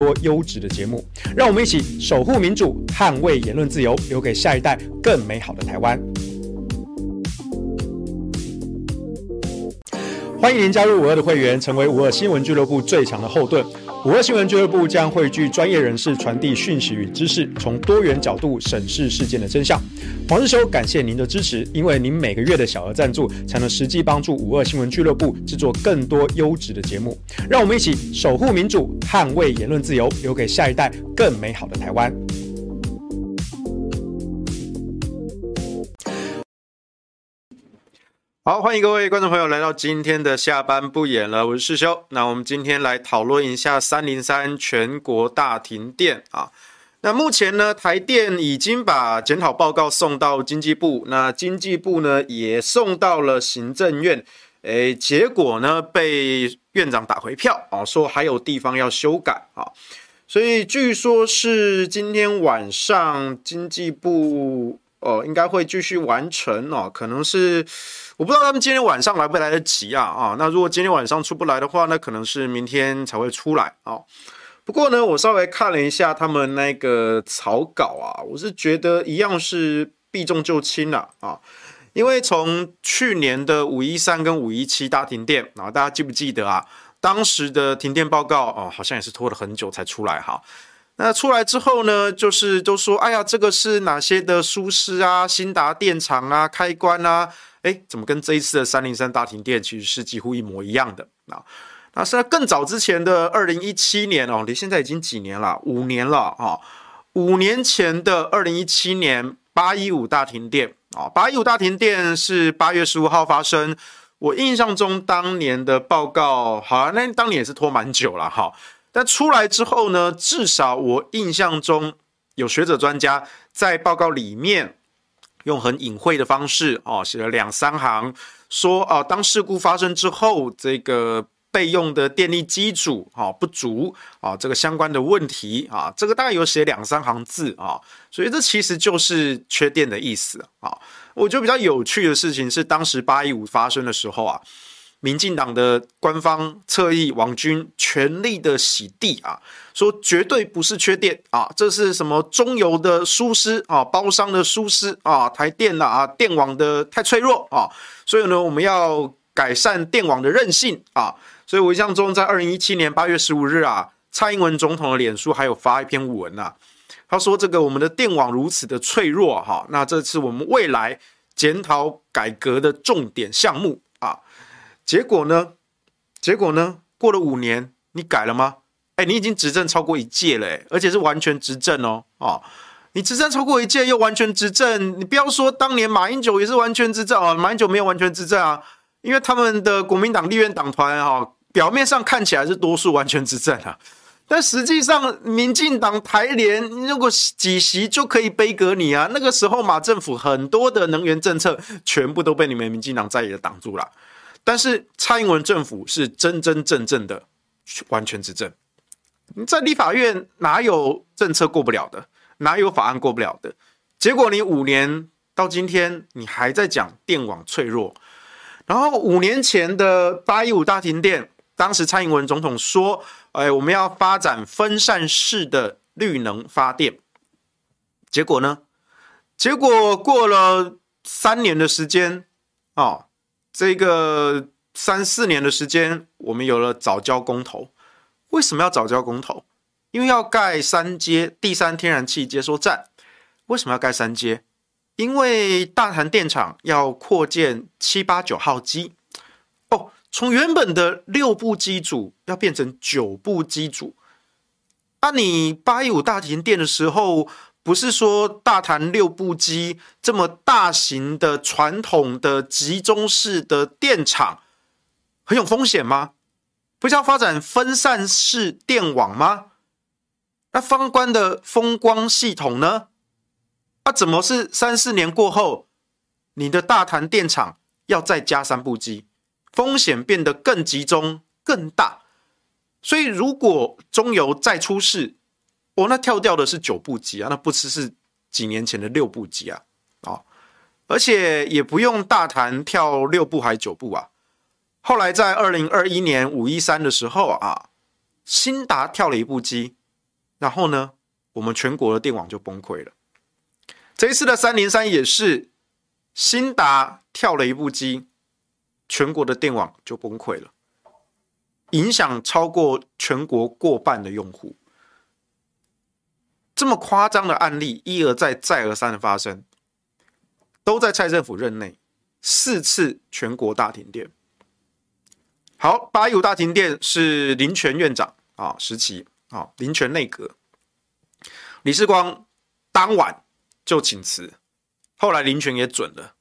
多优质的节目，让我们一起守护民主，捍卫言论自由，留给下一代更美好的台湾。欢迎您加入五二的会员，成为五二新闻俱乐部最强的后盾。五二新闻俱乐部将汇聚专业人士，传递讯息与知识，从多元角度审视事件的真相。黄日修，感谢您的支持，因为您每个月的小额赞助，才能实际帮助五二新闻俱乐部制作更多优质的节目。让我们一起守护民主，捍卫言论自由，留给下一代更美好的台湾。好，欢迎各位观众朋友来到今天的下班不演了，我是世修。那我们今天来讨论一下三零三全国大停电啊。那目前呢，台电已经把检讨报告送到经济部，那经济部呢也送到了行政院，诶，结果呢被院长打回票啊，说还有地方要修改啊。所以据说是今天晚上经济部。哦，应该会继续完成哦，可能是我不知道他们今天晚上来不来得及啊啊！那如果今天晚上出不来的话，那可能是明天才会出来啊。不过呢，我稍微看了一下他们那个草稿啊，我是觉得一样是避重就轻了啊，因为从去年的五一三跟五一七大停电啊，大家记不记得啊？当时的停电报告哦，好像也是拖了很久才出来哈。那出来之后呢，就是都说，哎呀，这个是哪些的疏失啊？兴达电厂啊，开关啊，哎，怎么跟这一次的三零三大停电其实是几乎一模一样的啊？那是在更早之前的二零一七年哦，离现在已经几年了？五年了啊！五年前的二零一七年八一五大停电啊，八一五大停电是八月十五号发生。我印象中当年的报告，好啊，那当年也是拖蛮久了哈。但出来之后呢，至少我印象中有学者专家在报告里面用很隐晦的方式哦，写了两三行，说哦，当事故发生之后，这个备用的电力机组啊不足啊，这个相关的问题啊，这个大概有写两三行字啊，所以这其实就是缺电的意思啊。我觉得比较有趣的事情是，当时八一五发生的时候啊。民进党的官方侧翼网军全力的洗地啊，说绝对不是缺电啊，这是什么中油的疏失啊，包商的疏失啊，台电呐啊，电网的太脆弱啊，所以呢，我们要改善电网的韧性啊。所以我印象中，在二零一七年八月十五日啊，蔡英文总统的脸书还有发一篇文呐，他说这个我们的电网如此的脆弱哈，那这是我们未来检讨改革的重点项目。结果呢？结果呢？过了五年，你改了吗？哎，你已经执政超过一届了，而且是完全执政哦。哦，你执政超过一届又完全执政，你不要说当年马英九也是完全执政啊，马英九没有完全执政啊，因为他们的国民党立院党团哈，表面上看起来是多数完全执政啊，但实际上民进党台联如果几席就可以杯葛你啊。那个时候马政府很多的能源政策全部都被你们民进党在野挡住了。但是蔡英文政府是真真正正的完全执政，在立法院哪有政策过不了的，哪有法案过不了的？结果你五年到今天，你还在讲电网脆弱，然后五年前的八一五大停电，当时蔡英文总统说：“哎，我们要发展分散式的绿能发电。”结果呢？结果过了三年的时间，哦。这个三四年的时间，我们有了早交公投。为什么要早交公投？因为要盖三阶第三天然气接收站。为什么要盖三阶？因为大潭电厂要扩建七八九号机。哦，从原本的六部机组要变成九部机组。那、你八一五大停电的时候，不是说大潭六部机这么大型的传统的集中式的电厂很有风险吗？不是要发展分散式电网吗？那方关的风光系统呢？那、怎么是三四年过后，你的大潭电厂要再加三部机，风险变得更集中更大？所以如果中油再出事，哦，那跳掉的是九部机啊，那不只是几年前的六部机啊，哦，而且也不用大谈跳六部还九部啊。后来在二零二一年五一三的时候啊，兴达跳了一部机，然后呢，我们全国的电网就崩溃了。这一次的三零三也是，兴达跳了一部机，全国的电网就崩溃了，影响超过全国过半的用户。这么夸张的案例一而再、再而三的发生，都在蔡政府任内，四次全国大停电。好，八一五大停电是林全院长啊时期啊，林全内阁，李世光当晚就请辞，后来林全也准了，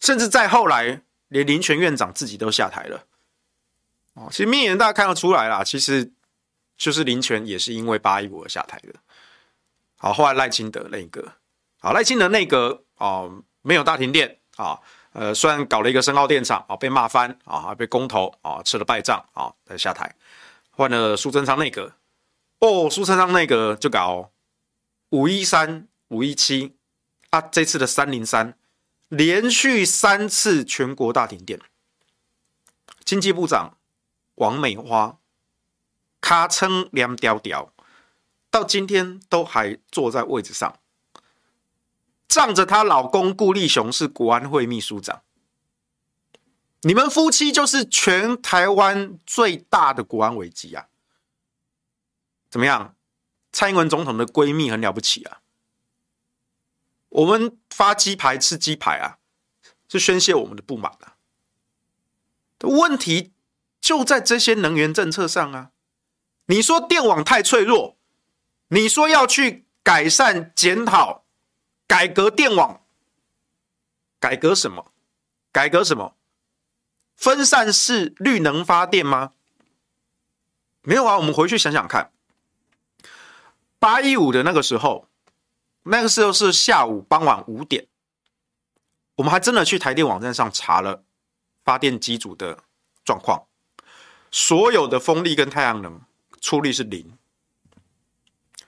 甚至再后来，连林全院长自己都下台了。哦，其实明眼大家看得出来啦，其实就是林全也是因为八一五而下台的。好，后来赖清德内阁，好，赖清德内阁哦，没有大停电啊。呃，虽然搞了一个深澳电厂啊，被骂翻啊，还被公投啊吃了败仗啊，才下台，换了苏贞昌内阁。哦，苏贞昌内阁就搞五一三、五一七啊，这次的三零三，连续三次全国大停电。经济部长王美花咔称凉屌屌，到今天都还坐在位置上。仗着她老公顾立雄是国安会秘书长，你们夫妻就是全台湾最大的国安危机啊！怎么样？蔡英文总统的闺蜜很了不起啊！我们发鸡排吃鸡排啊，是宣泄我们的不满啊！问题就在这些能源政策上啊！你说电网太脆弱，你说要去改善检讨。改革电网，改革什么？改革什么？分散式绿能发电吗？没有啊，我们回去想想看，八一五的那个时候，那个时候是下午傍晚五点，我们还真的去台电网站上查了发电机组的状况，所有的风力跟太阳能出力是零，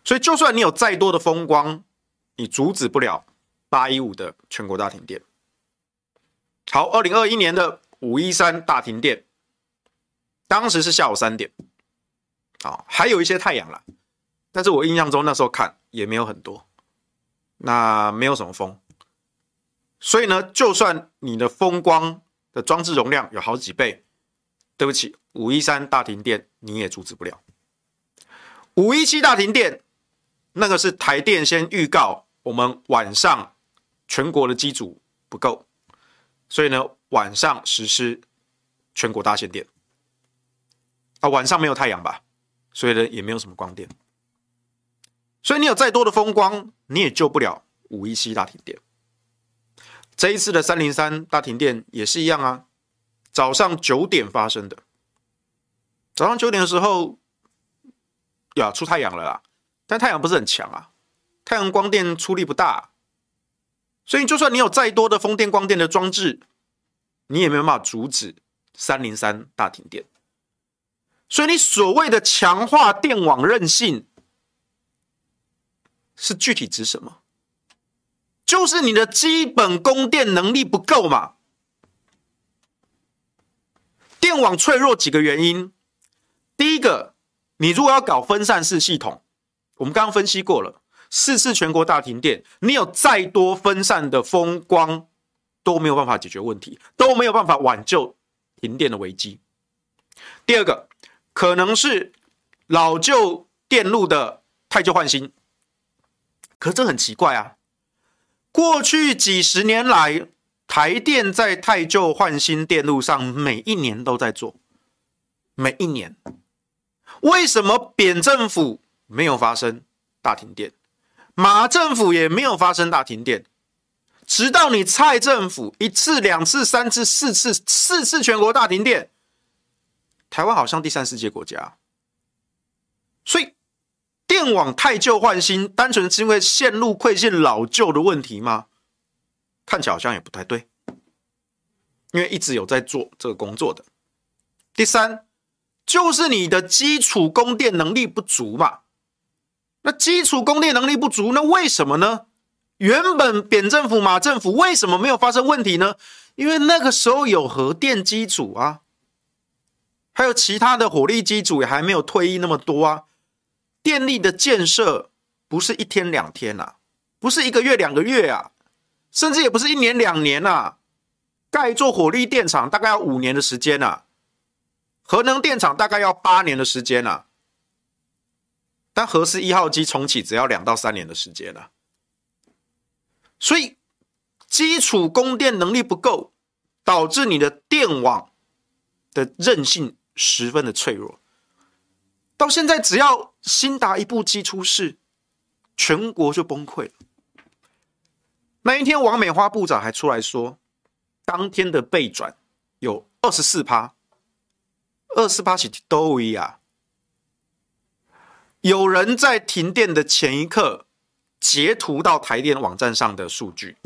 所以就算你有再多的风光。你阻止不了八一五的全国大停电。好，二零二一年的五一三大停电，当时是下午三点，啊，还有一些太阳啦，但是我印象中那时候看也没有很多，那没有什么风，所以呢，就算你的风光的装置容量有好几倍，对不起，五一三大停电你也阻止不了。五一七大停电，那个是台电先预告。我们晚上全国的机组不够，所以呢，晚上实施全国大限电啊。晚上没有太阳吧，所以呢，也没有什么光电。所以你有再多的风光，你也救不了五一七大停电。这一次的三零三大停电也是一样啊，早上九点发生的。早上九点的时候，呀，出太阳了啦，但太阳不是很强啊。太阳光电出力不大，所以就算你有再多的风电、光电的装置，你也没有办法阻止三零三大停电。所以你所谓的强化电网韧性，是具体指什么？就是你的基本供电能力不够嘛。电网脆弱几个原因，第一个，你如果要搞分散式系统，我们刚刚分析过了。四次全国大停电，你有再多分散的风光都没有办法解决问题，都没有办法挽救停电的危机。第二个，可能是老旧电路的汰旧换新，可是这很奇怪啊！过去几十年来，台电在汰旧换新电路上每一年都在做，每一年，为什么扁政府没有发生大停电？马政府也没有发生大停电，直到你蔡政府一次、两次、三次、四次、四次全国大停电，台湾好像第三世界国家。所以电网汰旧换新，单纯是因为线路馈线老旧的问题吗？看起来好像也不太对，因为一直有在做这个工作的。第三，就是你的基础供电能力不足嘛。那基础供电能力不足，那为什么呢？原本扁政府、马政府为什么没有发生问题呢？因为那个时候有核电机组啊，还有其他的火力机组也还没有退役那么多啊。电力的建设不是一天两天啊，不是一个月两个月啊，甚至也不是一年两年啊。盖一座火力电厂大概要五年的时间啊，核能电厂大概要八年的时间啊。但核四一号机重启只要两到三年的时间了，所以基础供电能力不够，导致你的电网的韧性十分的脆弱。到现在，只要新达一部机出事，全国就崩溃了。那一天，王美花部长还出来说，当天的备转有二十四趴，二十四趴是多少啊？有人在停电的前一刻截图到台电网站上的数据，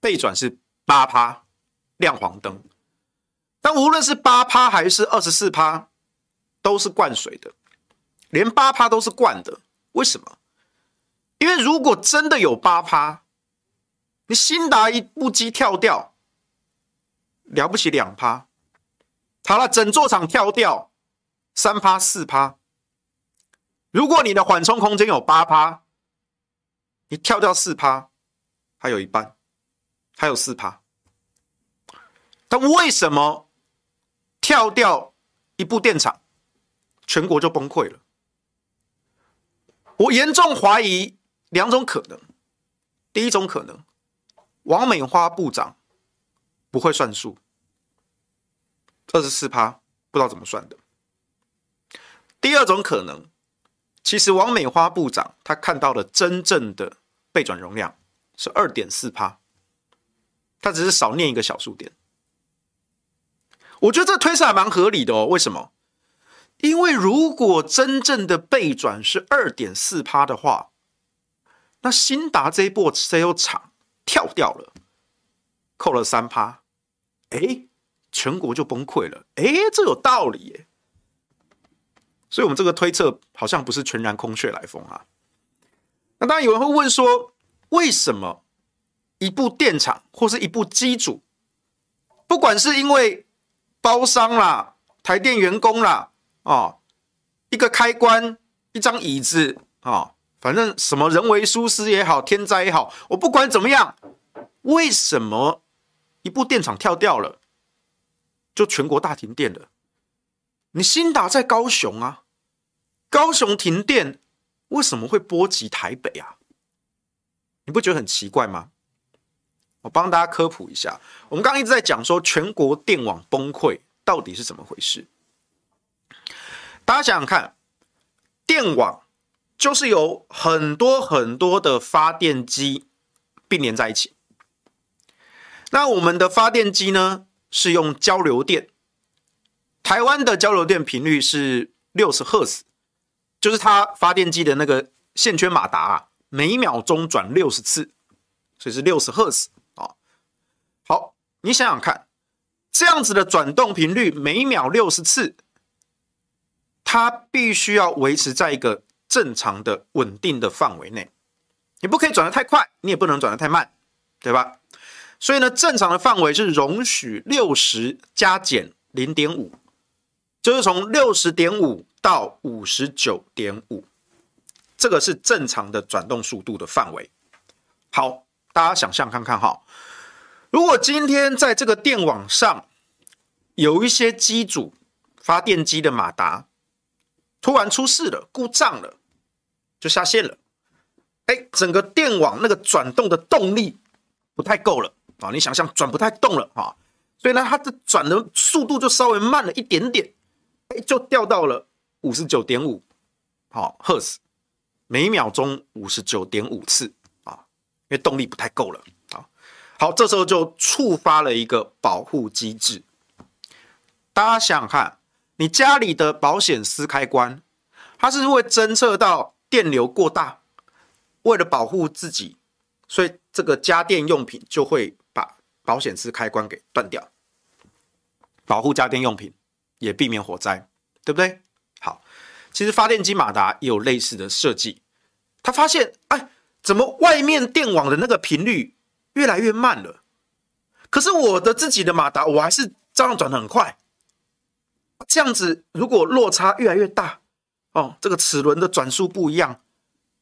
背转是八趴，亮黄灯。但无论是八趴还是二十四趴，都是灌水的，连八趴都是灌的。为什么？因为如果真的有八趴，你兴达一部机跳掉，了不起两趴，好了，整座厂跳掉三趴四趴。如果你的缓冲空间有八趴，你跳掉四趴，还有一半，还有四趴。但为什么跳掉一部电厂，全国就崩溃了？我严重怀疑两种可能。第一种可能，王美花部长不会算数，二十四趴不知道怎么算的。第二种可能。其实王美花部长他看到的真正的备转容量是二点四趴，他只是少念一个小数点。我觉得这推测还蛮合理的哦。为什么？因为如果真正的备转是二点四趴的话，那新达这一波 sale 厂跳掉了，扣了三趴，哎，全国就崩溃了。哎，这有道理耶。所以，我们这个推测好像不是全然空穴来风啊。那当然有人会问说，为什么一部电厂或是一部机组，不管是因为包商啦、台电员工啦，哦，一个开关、一张椅子啊、反正什么人为疏失也好、天灾也好，我不管怎么样，为什么一部电厂跳掉了，就全国大停电了？你兴达在高雄啊？高雄停电为什么会波及台北啊？你不觉得很奇怪吗？我帮大家科普一下，我们刚刚一直在讲说全国电网崩溃到底是怎么回事？大家想想看，电网就是有很多很多的发电机并联在一起。那我们的发电机呢，是用交流电，台湾的交流电频率是六十赫兹。就是它发电机的那个线圈马达啊，每秒钟转六十次，所以是六十赫兹啊。好，你想想看，这样子的转动频率每秒六十次，它必须要维持在一个正常的稳定的范围内。你不可以转得太快，你也不能转得太慢，对吧？所以呢，正常的范围是容许六十加减零点五，就是从六十点五。到五十九点五，这个是正常的转动速度的范围。好，大家想象看看哈，如果今天在这个电网上有一些机组发电机的马达突然出事了，故障了，就下线了。哎，整个电网那个转动的动力不太够了啊！你想象转不太动了哈，所以呢，它的转的速度就稍微慢了一点点，哎，就掉到了。五十九点五，好赫兹，每秒钟五十九点五次啊，因为动力不太够了啊。好，这时候就触发了一个保护机制。大家想想看，你家里的保险丝开关，它是会侦测到电流过大，为了保护自己，所以这个家电用品就会把保险丝开关给断掉，保护家电用品，也避免火灾，对不对？其实发电机马达也有类似的设计。他发现，哎，怎么外面电网的那个频率越来越慢了？可是我的自己的马达，我还是照样转得很快。这样子，如果落差越来越大，哦，这个齿轮的转速不一样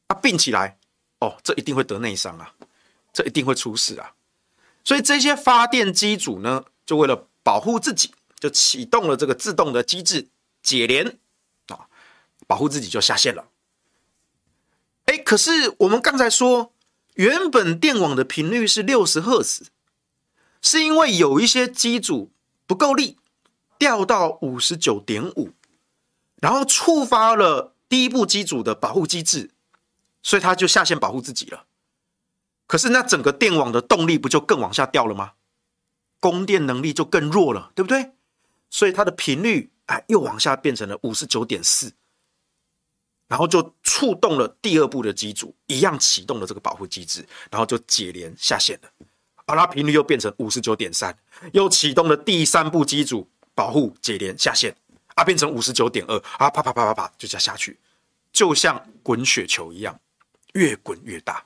啊，并起来哦，这一定会得内伤啊，这一定会出事啊。所以这些发电机组呢，就为了保护自己，就启动了这个自动的机制解联，保护自己就下线了。哎，可是我们刚才说，原本电网的频率是六十赫兹，是因为有一些机组不够力，掉到五十九点五。然后触发了第一部机组的保护机制，所以它就下线保护自己了。可是那整个电网的动力不就更往下掉了吗？供电能力就更弱了，对不对？所以它的频率哎又往下变成了五十九点四，然后就触动了第二部的机组，一样启动了这个保护机制，然后就解联下线了。而它频率又变成五十九点三，又启动了第三部机组保护解联下线。啊，变成五十九点二啊，啪啪啪啪啪就这样下去，就像滚雪球一样，越滚越大，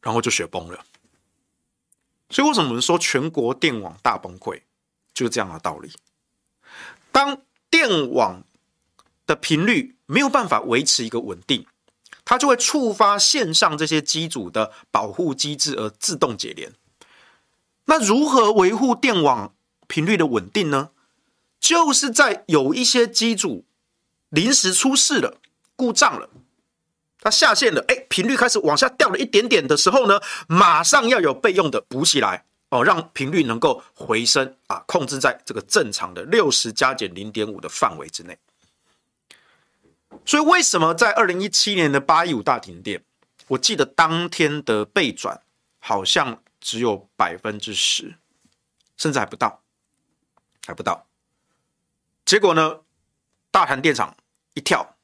然后就雪崩了。所以为什么我们说全国电网大崩溃，就是这样的道理。当电网的频率没有办法维持一个稳定，它就会触发线上这些机组的保护机制而自动解联。那如何维护电网频率的稳定呢？就是在有一些机组临时出事了、故障了，它下线了，哎，频率开始往下掉了一点点的时候呢，马上要有备用的补起来哦，让频率能够回升啊，控制在这个正常的六十加减零点五的范围之内。所以为什么在二零一七年的八一五大停电，我记得当天的备转好像只有百分之十，甚至还不到，还不到。结果呢，大潭电厂一跳，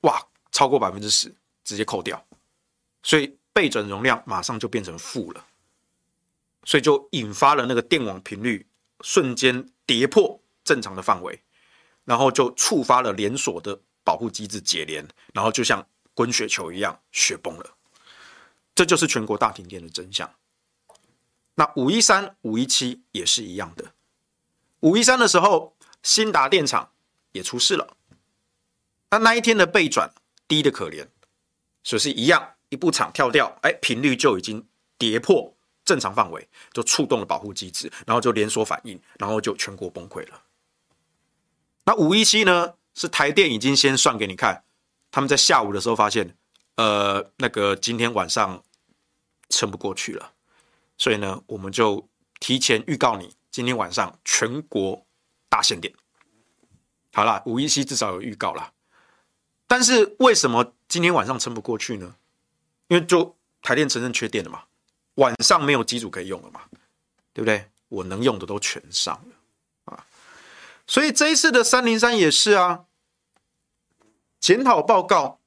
哇，超过百分之十，直接扣掉，所以备转容量马上就变成负了，所以就引发了那个电网频率瞬间跌破正常的范围，然后就触发了连锁的保护机制解联，然后就像滚雪球一样雪崩了，这就是全国大停电的真相。那五一三、五一七也是一样的，五一三的时候。新达电厂也出事了，那那一天的备转低的可怜，所以是一样，一部厂跳掉，哎，频率就已经跌破正常范围，就触动了保护机制，然后就连锁反应，然后就全国崩溃了。那五一七呢？是台电已经先算给你看，他们在下午的时候发现，呃，那个今天晚上撑不过去了，所以呢，我们就提前预告你，今天晚上全国。大限电，好了，五一七至少有预告了，但是为什么今天晚上撑不过去呢？因为就台电承认缺电了嘛，晚上没有机组可以用了嘛，对不对？我能用的都全上了，所以这一次的三零三也是啊，检讨报告，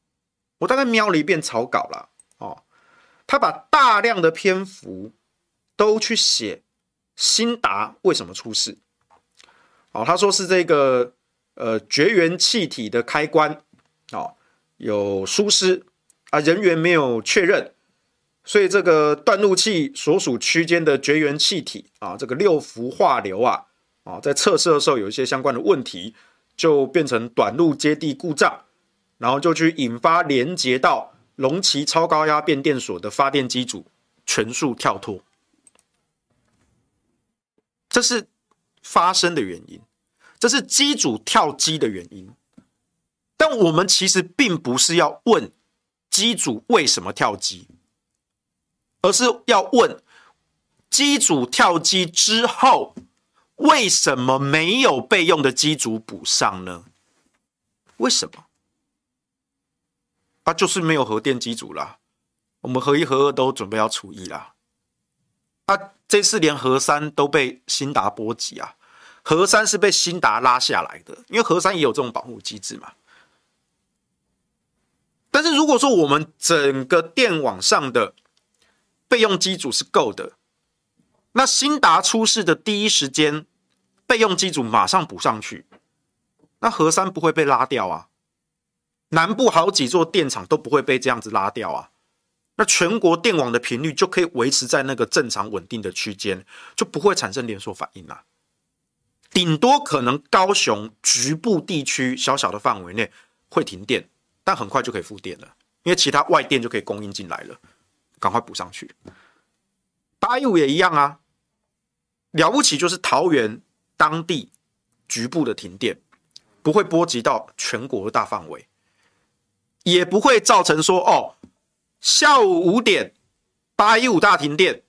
我大概瞄了一遍草稿了哦，他把大量的篇幅都去写新达为什么出事。哦，他说是这个呃绝缘气体的开关哦有疏失啊，人员没有确认，所以这个断路器所属区间的绝缘气体啊，这个六氟化硫啊啊，在测试的时候有一些相关的问题，就变成短路接地故障，然后就去引发连接到龙旗超高压变电所的发电机组全数跳脱，这是。发生的原因，这是机组跳机的原因。但我们其实并不是要问机组为什么跳机，而是要问机组跳机之后，为什么没有备用的机组补上呢？为什么？啊，就是没有核电机组啦。我们核一、核二都准备要除役啦。啊。这次连核三都被新达波及啊，核三是被新达拉下来的，因为核三也有这种保护机制嘛。但是如果说我们整个电网上的备用机组是够的，那新达出事的第一时间，备用机组马上补上去，那核三不会被拉掉啊，南部好几座电厂都不会被这样子拉掉啊。那全国电网的频率就可以维持在那个正常稳定的区间，就不会产生连锁反应啦。顶多可能高雄局部地区小小的范围内会停电，但很快就可以复电了，因为其他外电就可以供应进来了，赶快补上去。八一五也一样啊，了不起就是桃园当地局部的停电，不会波及到全国的大范围，也不会造成说哦，下午五点八一五大停电，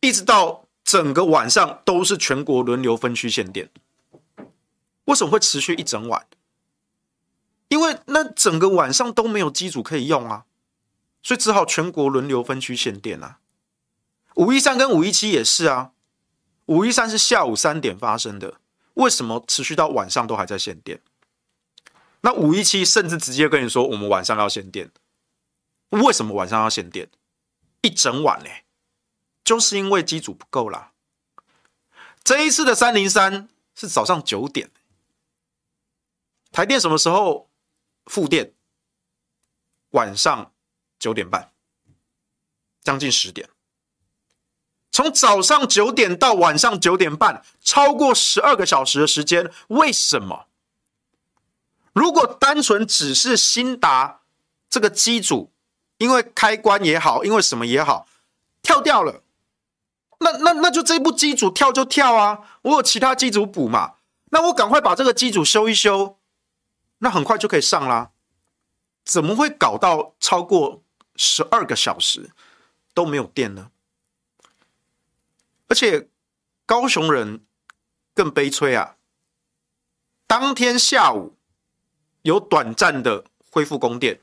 一直到整个晚上都是全国轮流分区限电。为什么会持续一整晚？因为那整个晚上都没有机组可以用啊，所以只好全国轮流分区限电啊。五一三跟五一七也是啊，五一三是下午三点发生的，为什么持续到晚上都还在限电？那五一七甚至直接跟你说我们晚上要限电，为什么晚上要限电？一整晚呢？就是因为机组不够啦。这一次的三零三是早上九点。台电什么时候复电？晚上九点半，将近十点。从早上九点到晚上九点半，超过十二个小时的时间。为什么？如果单纯只是新达这个机组，因为开关也好，因为什么也好，跳掉了，那那那就这部机组跳就跳啊！我有其他机组补嘛，那我赶快把这个机组修一修。那很快就可以上啦，怎么会搞到超过十二个小时都没有电呢？而且高雄人更悲催啊！当天下午有短暂的恢复供电，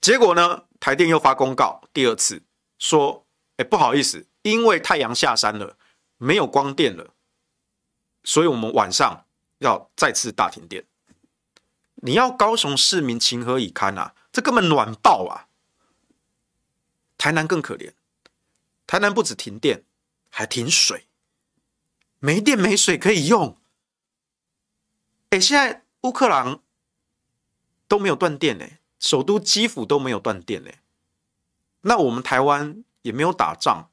结果呢，台电又发公告，第二次说：“哎，不好意思，因为太阳下山了，没有光电了，所以我们晚上要再次大停电。”你要高雄市民情何以堪啊？这根本暖爆啊！台南更可怜，台南不止停电，还停水，没电没水可以用。哎，现在乌克兰都没有断电呢，首都基辅都没有断电呢。那我们台湾也没有打仗，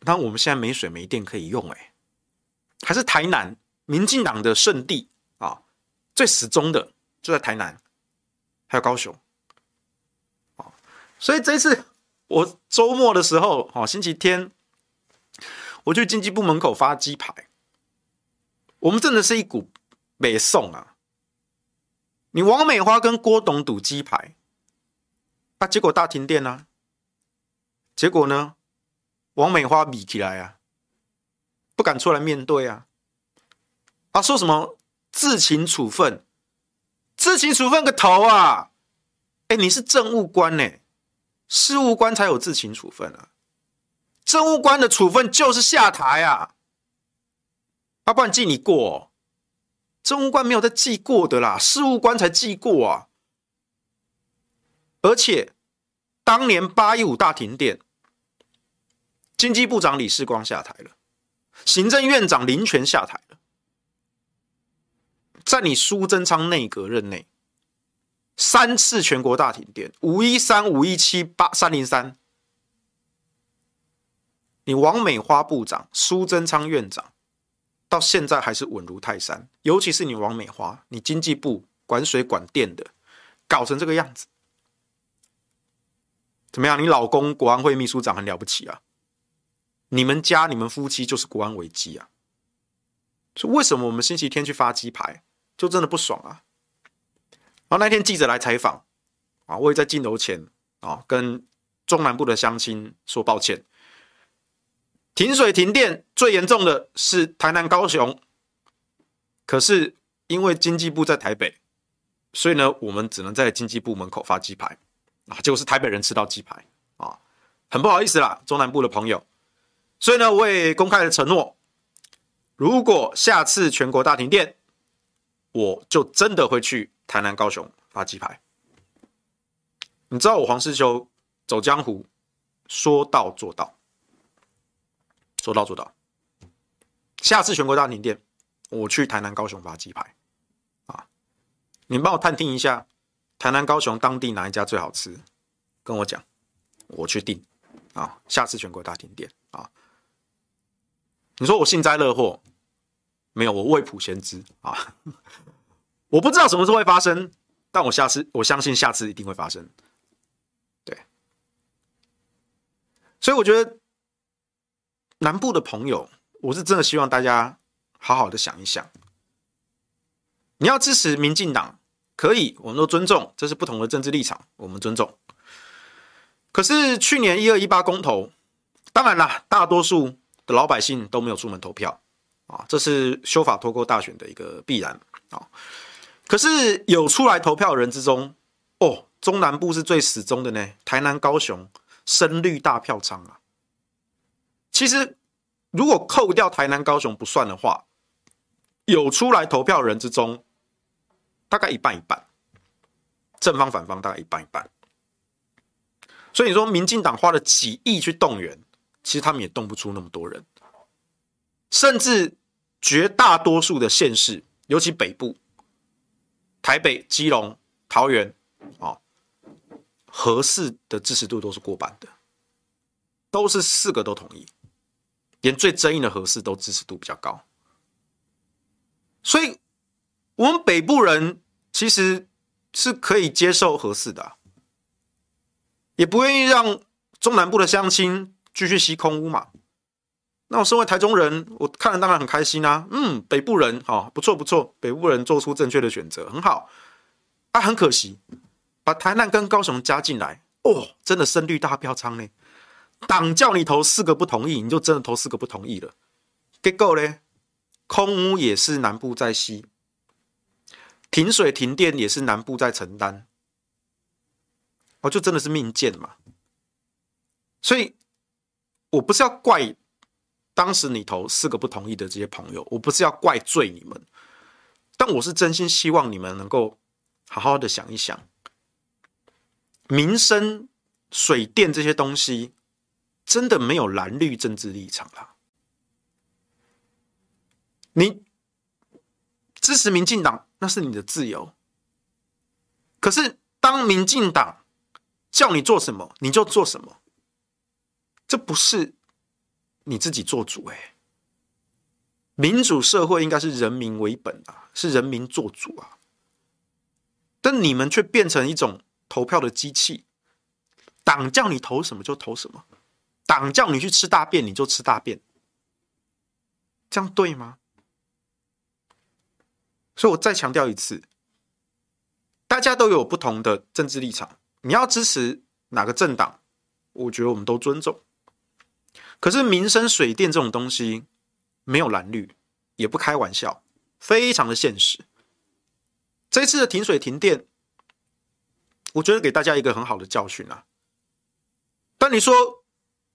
那我们现在没水没电可以用哎，还是台南民进党的圣地啊。最始终的就在台南，还有高雄，所以这次我周末的时候，哦，星期天，我去经济部门口发鸡排，我们真的是一股北宋啊！你王美花跟郭董赌鸡排，啊，结果大停电啊！结果呢，王美花比起来啊，不敢出来面对啊，啊，说什么？自请处分，自请处分个头啊！哎，你是政务官呢，事务官才有自请处分啊。政务官的处分就是下台啊，要不然记你过。政务官没有在记过的啦，事务官才记过啊。而且当年八一五大停电，经济部长李世光下台了，行政院长林权下台了。在你苏贞昌内阁任内，三次全国大停电，五一三、五一七、八三零三，你王美花部长、苏贞昌院长到现在还是稳如泰山。尤其是你王美花，你经济部管水管电的，搞成这个样子，怎么样？你老公国安会秘书长很了不起啊？你们家你们夫妻就是国安危机啊？所以为什么我们星期天去发鸡排？就真的不爽啊！然后那天记者来采访啊，我也在镜头前啊，跟中南部的乡亲说抱歉。停水停电最严重的是台南高雄，可是因为经济部在台北，所以呢，我们只能在经济部门口发鸡排啊，结果是台北人吃到鸡排啊，很不好意思啦，中南部的朋友。所以呢，我也公开的承诺，如果下次全国大停电，我就真的会去台南、高雄发鸡排。你知道我黄世修走江湖，说到做到，说到做到。下次全国大停电，我去台南、高雄发鸡排。啊，你帮我探听一下，台南、高雄当地哪一家最好吃？跟我讲，我去订。啊，下次全国大停电啊，你说我幸灾乐祸？没有，我未卜先知啊！我不知道什么时候会发生，但我下次我相信下次一定会发生。对，所以我觉得南部的朋友，我是真的希望大家好好的想一想，你要支持民进党，可以，我们都尊重，这是不同的政治立场，我们尊重。可是去年一二一八公投，当然啦，大多数的老百姓都没有出门投票啊，这是修法脱钩大选的一个必然啊。可是有出来投票的人之中，哦，中南部是最死忠的呢，台南、高雄深绿大票仓啊。其实如果扣掉台南、高雄不算的话，有出来投票人之中，大概一半一半，正方反方大概一半一半。所以你说，民进党花了几亿去动员，其实他们也动不出那么多人，甚至绝大多数的县市，尤其北部，台北、基隆、桃园，啊，合适的支持度都是过半的，都是四个都同意，连最争议的核四都支持度比较高。所以，我们北部人其实是可以接受核四的。也不愿意让中南部的乡亲继续吸空屋嘛？那我身为台中人，我看了当然很开心啊。嗯，北部人哦，不错不错，北部人做出正确的选择，很好。啊，很可惜，把台南跟高雄加进来，哦，真的深绿大票仓呢。党叫你投四个不同意，你就真的投四个不同意了。结果呢，空屋也是南部在吸，停水停电也是南部在承担。哦，就真的是命贱嘛！所以，我不是要怪当时你投四个不同意的这些朋友，我不是要怪罪你们，但我是真心希望你们能够好好的想一想，民生、水电这些东西真的没有蓝绿政治立场啦。你支持民进党那是你的自由，可是当民进党叫你做什么你就做什么，这不是你自己做主哎。民主社会应该是人民为本啊，是人民做主啊。但你们却变成一种投票的机器，党叫你投什么就投什么，党叫你去吃大便你就吃大便，这样对吗？所以我再强调一次，大家都有不同的政治立场。你要支持哪个政党？我觉得我们都尊重。可是民生水电这种东西，没有蓝绿，也不开玩笑，非常的现实。这次的停水停电，我觉得给大家一个很好的教训啊。但你说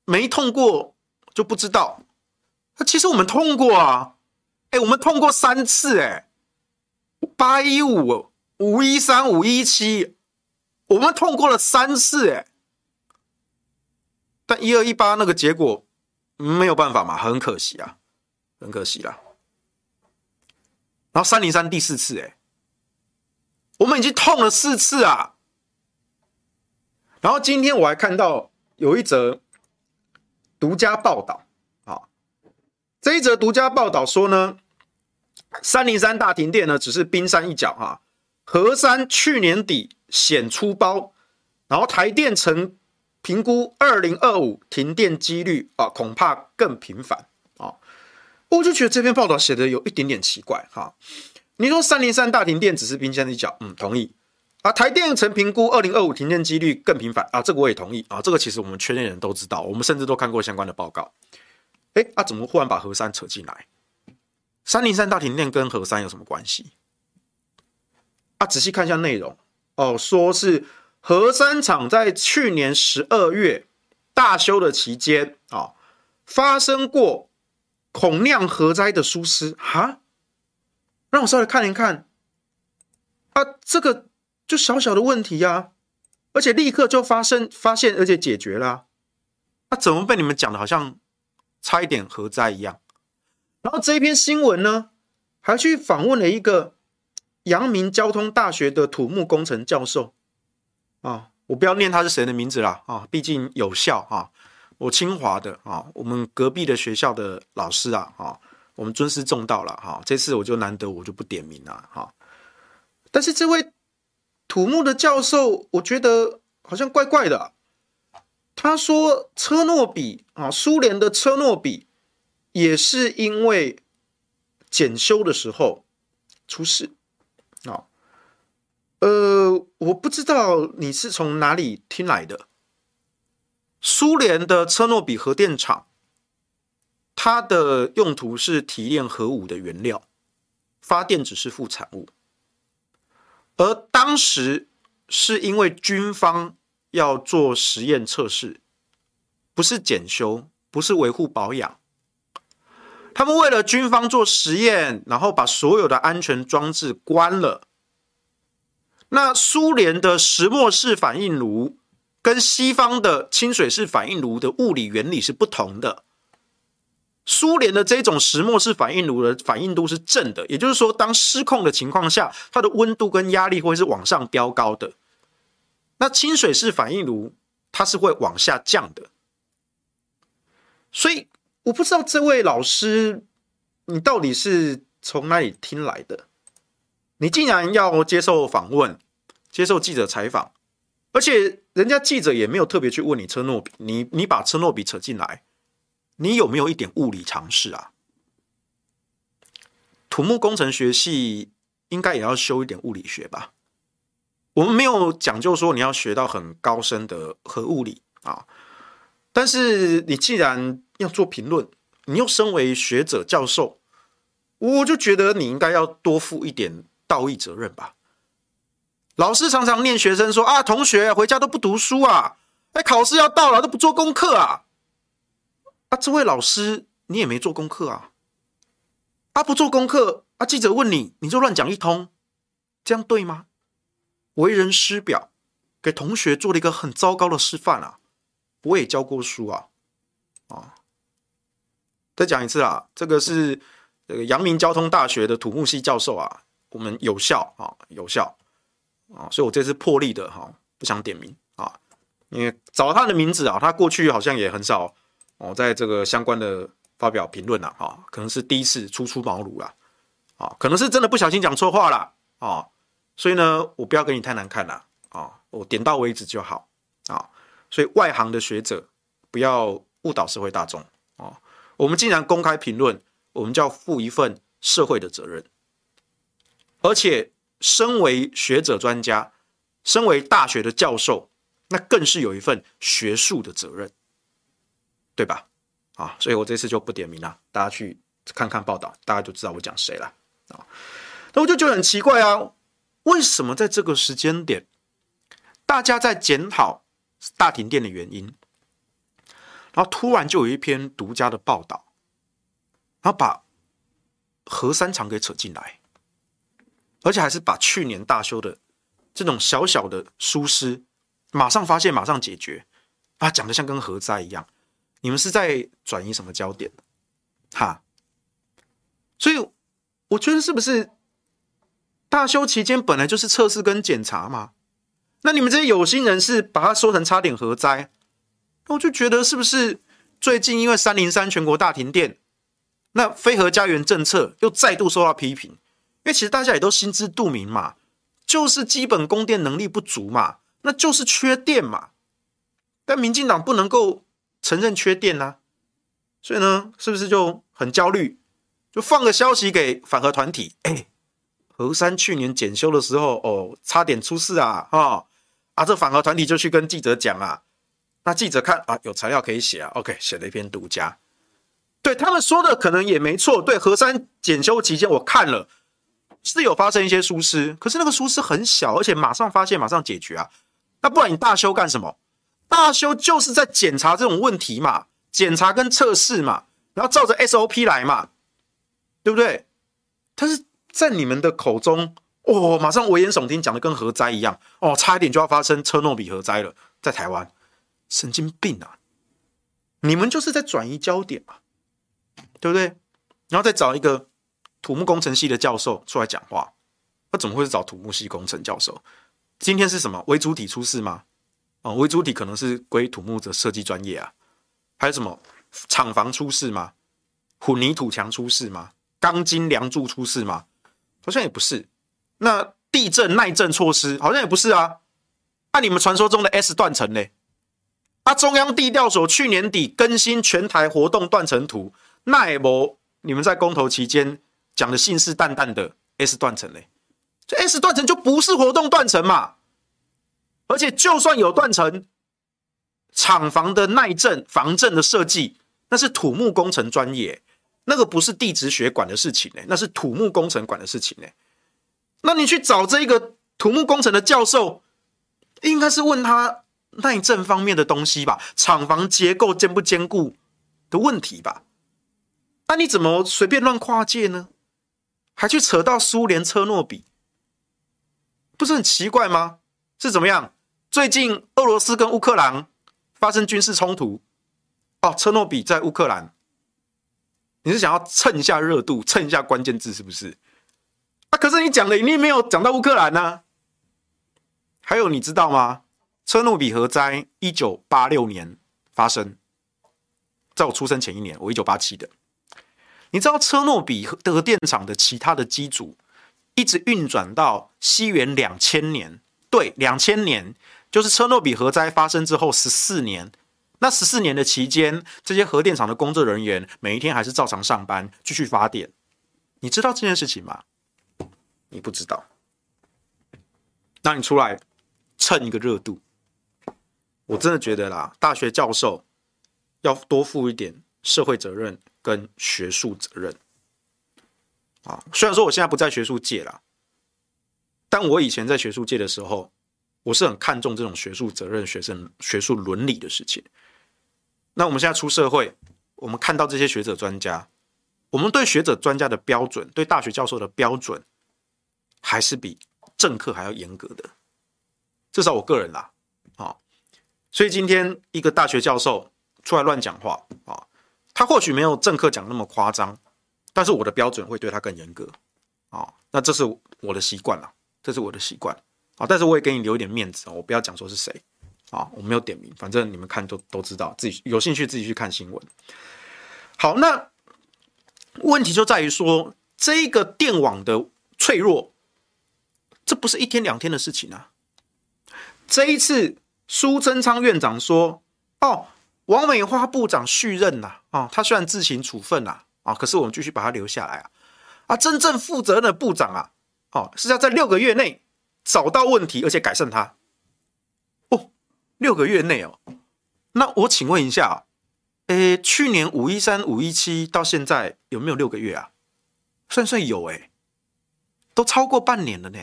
没痛过就不知道，那其实我们痛过啊，哎，我们痛过三次，哎，八一五、五一三、五一七。我们痛过了三次，哎，但一二一八那个结果没有办法嘛，很可惜啊，很可惜啦。然后三零三第四次，哎，我们已经痛了四次啊。然后今天我还看到有一则独家报道啊，这一则独家报道说呢，三零三大停电呢只是冰山一角哈，核三去年底。显出包，然后台电曾评估二零二五停电几率啊，恐怕更频繁啊。我就觉得这篇报道写的有一点点奇怪哈。你说三零三大停电只是冰山一角，嗯，同意啊。台电曾评估二零二五停电几率更频繁啊，这个我也同意啊。这个其实我们圈内人都知道，我们甚至都看过相关的报告。哎，啊，怎么忽然把核三扯进来？三零三大停电跟核三有什么关系？啊，仔细看一下内容。哦，说是核三厂在去年十二月大修的期间啊、发生过恐酿核灾的疏失哈，让我稍微看一看啊，这个就小小的问题呀、啊，而且立刻就发生发现，而且解决了啊，啊怎么被你们讲的好像差一点核灾一样？然后这一篇新闻呢，还去访问了一个。阳明交通大学的土木工程教授啊，我不要念他是谁的名字啦啊，毕竟有效啊。我清华的啊，我们隔壁的学校的老师啊，啊，我们尊师重道了哈。这次我就难得我就不点名了哈。但是这位土木的教授，我觉得好像怪怪的。他说车诺比啊，苏联的车诺比也是因为检修的时候出事啊。呃，我不知道你是从哪里听来的。苏联的车诺比核电厂，它的用途是提炼核武的原料，发电只是副产物。而当时是因为军方要做实验测试，不是检修，不是维护保养。他们为了军方做实验，然后把所有的安全装置关了。那苏联的石墨式反应炉跟西方的清水式反应炉的物理原理是不同的。苏联的这种石墨式反应炉的反应度是正的，也就是说，当失控的情况下，它的温度跟压力会是往上飙高的。那清水式反应炉它是会往下降的。所以我不知道这位老师，你到底是从哪里听来的？你竟然要接受访问，接受记者采访，而且人家记者也没有特别去问你车诺比，你你把车诺比扯进来，你有没有一点物理常识啊？土木工程学系应该也要修一点物理学吧？我们没有讲究说你要学到很高深的核物理啊，但是你既然要做评论，你又身为学者教授，我就觉得你应该要多负一点。道义责任吧。老师常常念学生说啊，同学回家都不读书啊，哎，考试要到了都不做功课啊。啊，这位老师你也没做功课啊。啊，不做功课啊，记者问你，你就乱讲一通，这样对吗？为人师表，给同学做了一个很糟糕的示范啊。我也教过书啊。啊，再讲一次啊，这个是这个阳明交通大学的土木系教授啊。我们有效啊，有效啊，所以我这次破例的哈，不想点名啊，因为找他的名字啊，他过去好像也很少哦，在这个相关的发表评论了哈，可能是第一次初出茅庐了啊，可能是真的不小心讲错话了啊，所以呢，我不要给你太难看了啊，我点到为止就好啊，所以外行的学者不要误导社会大众啊，我们既然公开评论，我们就要负一份社会的责任。而且，身为学者专家，身为大学的教授，那更是有一份学术的责任，对吧？啊，所以我这次就不点名了，大家去看看报道，大家就知道我讲谁了啊。那我就觉得很奇怪啊，为什么在这个时间点，大家在检讨大停电的原因，然后突然就有一篇独家的报道，然后把核三厂给扯进来。而且还是把去年大修的这种小小的疏失，马上发现，马上解决，啊，讲的像跟核灾一样。你们是在转移什么焦点？哈，所以我觉得是不是大修期间本来就是测试跟检查嘛？那你们这些有心人士把它说成差点核灾，那我就觉得是不是最近因为三零三全国大停电，那非核家园政策又再度受到批评？因为其实大家也都心知肚明嘛，就是基本供电能力不足嘛，那就是缺电嘛。但民进党不能够承认缺电啊，所以呢，是不是就很焦虑？就放个消息给反核团体，哎，核三去年检修的时候，哦，差点出事啊，哦、啊，这反核团体就去跟记者讲啊，那记者看啊，有材料可以写啊，OK，写了一篇独家，对他们说的可能也没错，对，核三检修期间我看了。是有发生一些疏失，可是那个疏失很小，而且马上发现，马上解决啊。那不然你大修干什么？大修就是在检查这种问题嘛，检查跟测试嘛，然后照着 SOP 来嘛，对不对？但是在你们的口中，哦，马上危言耸听，讲的跟核灾一样，哦，差一点就要发生车诺比核灾了，在台湾，神经病啊！你们就是在转移焦点嘛，对不对？然后再找一个。土木工程系的教授出来讲话，那怎么会是找土木系工程教授？今天是什么为主体出事吗？哦，微主体可能是归土木的设计专业啊。还有什么厂房出事吗？混凝土墙出事吗？钢筋梁柱出事吗？好像也不是。那地震耐震措施，好像也不是啊。按、你们传说中的 S 断层嘞，啊，中央地调所去年底更新全台活动断层图，那也不你们在公投期间讲的信誓旦旦的 S 断层嘞，这 S 断层就不是活动断层嘛。而且就算有断层，厂房的耐震防震的设计，那是土木工程专业，那个不是地质学管的事情呢，那是土木工程管的事情呢。那你去找这个土木工程的教授，应该是问他耐震方面的东西吧，厂房结构坚不坚固的问题吧。那你怎么随便乱跨界呢？还去扯到苏联车诺比，不是很奇怪吗？是怎么样？最近俄罗斯跟乌克兰发生军事冲突，哦，车诺比在乌克兰，你是想要蹭一下热度，蹭一下关键字是不是？啊，可是你讲的你没有讲到乌克兰呢。还有你知道吗？车诺比核灾一九八六年发生，在我出生前一年，我一九八七的。你知道车诺比核电厂的其他的机组一直运转到西元两千年，对，两千年。就是车诺比核灾发生之后十四年，那十四年的期间，这些核电厂的工作人员每一天还是照常上班，继续发电。你知道这件事情吗？你不知道。那你出来蹭一个热度，我真的觉得啦，大学教授要多负一点社会责任跟学术责任。啊，虽然说我现在不在学术界啦，但我以前在学术界的时候。我是很看重这种学术责任、学生学术伦理的事情。那我们现在出社会，我们看到这些学者专家，我们对学者专家的标准，对大学教授的标准，还是比政客还要严格的。至少我个人啦，啊，所以今天一个大学教授出来乱讲话啊，他或许没有政客讲那么夸张，但是我的标准会对他更严格啊。那这是我的习惯了，这是我的习惯。啊！但是我也给你留一点面子，我不要讲说是谁啊，我没有点名，反正你们看都都知道，自己有兴趣自己去看新闻。好，那问题就在于说，这个电网的脆弱，这不是一天两天的事情啊。这一次苏贞昌院长说：“哦，王美花部长续任呐，啊，他虽然自行处分呐，啊，可是我们继续把他留下来啊，啊，真正负责任的部长啊，哦，是要在六个月内。”找到问题，而且改善它。哦，六个月内哦，那我请问一下，诶，去年五一三、五一七到现在有没有六个月啊？算算有诶，都超过半年了呢。